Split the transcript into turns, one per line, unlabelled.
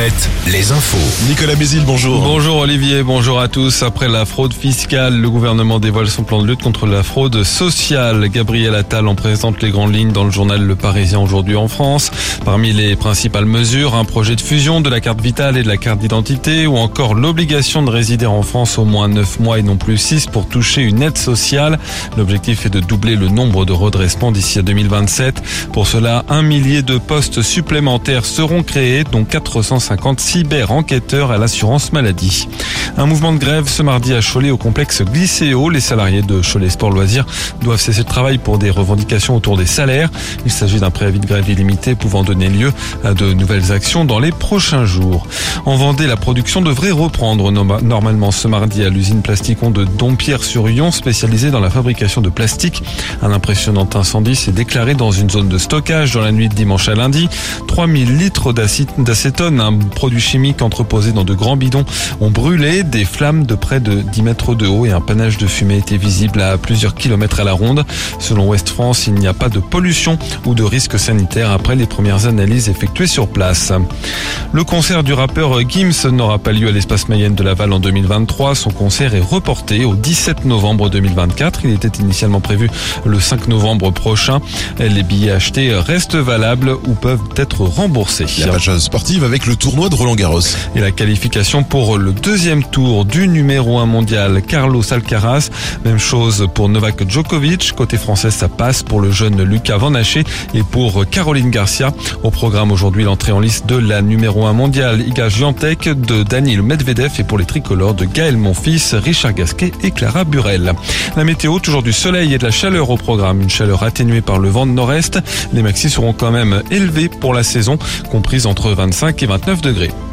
Alouette, les infos.
Nicolas Mézil, bonjour.
Bonjour Olivier, bonjour à tous. Après la fraude fiscale, le gouvernement dévoile son plan de lutte contre la fraude sociale. Gabriel Attal en présente les grandes lignes dans le journal Le Parisien aujourd'hui en France. Parmi les principales mesures, un projet de fusion de la carte vitale et de la carte d'identité ou encore l'obligation de résider en France au moins 9 mois et non plus 6 pour toucher une aide sociale. L'objectif est de doubler le nombre de redressements d'ici à 2027. Pour cela, un millier de postes supplémentaires seront créés, dont 450 cyber-enquêteurs à l'assurance maladie. Un mouvement de grève ce mardi à Cholet au complexe Glycéo. Les salariés de Cholet Sport Loisirs doivent cesser le travail pour des revendications autour des salaires. Il s'agit d'un préavis de grève illimité pouvant donner lieu à de nouvelles actions dans les prochains jours. En Vendée, la production devrait reprendre normalement ce mardi à l'usine Plasticon de Dompierre-sur-Yon, spécialisée dans la fabrication de plastique. Un impressionnant incendie s'est déclaré dans une zone de stockage dans la nuit de dimanche à lundi. 3000 litres d'acétone, un produit chimique entreposé dans de grands bidons, ont brûlé. Des flammes de près de 10 mètres de haut et un panache de fumée étaient visibles à plusieurs kilomètres à la ronde. Selon Ouest France, il n'y a pas de pollution ou de risque sanitaire après les premières analyses effectuées sur place. Le concert du rappeur Gims n'aura pas lieu à l'espace Mayenne de Laval en 2023. Son concert est reporté au 17 novembre 2024. Il était initialement prévu le 5 novembre prochain. Les billets achetés restent valables ou peuvent être remboursés.
La page sportive avec le de Roland Garros.
Et la qualification pour le deuxième tour du numéro 1 mondial Carlos Alcaraz. Même chose pour Novak Djokovic. Côté français, ça passe pour le jeune Lucas Van Haché et pour Caroline Garcia. Au programme aujourd'hui, l'entrée en liste de la numéro 1 mondiale Iga Giantec, de Daniel Medvedev et pour les tricolores de Gaël Monfils, Richard Gasquet et Clara Burel. La météo, toujours du soleil et de la chaleur au programme. Une chaleur atténuée par le vent de nord-est. Les maxis seront quand même élevés pour la saison, comprise entre 25 et 29 degrés.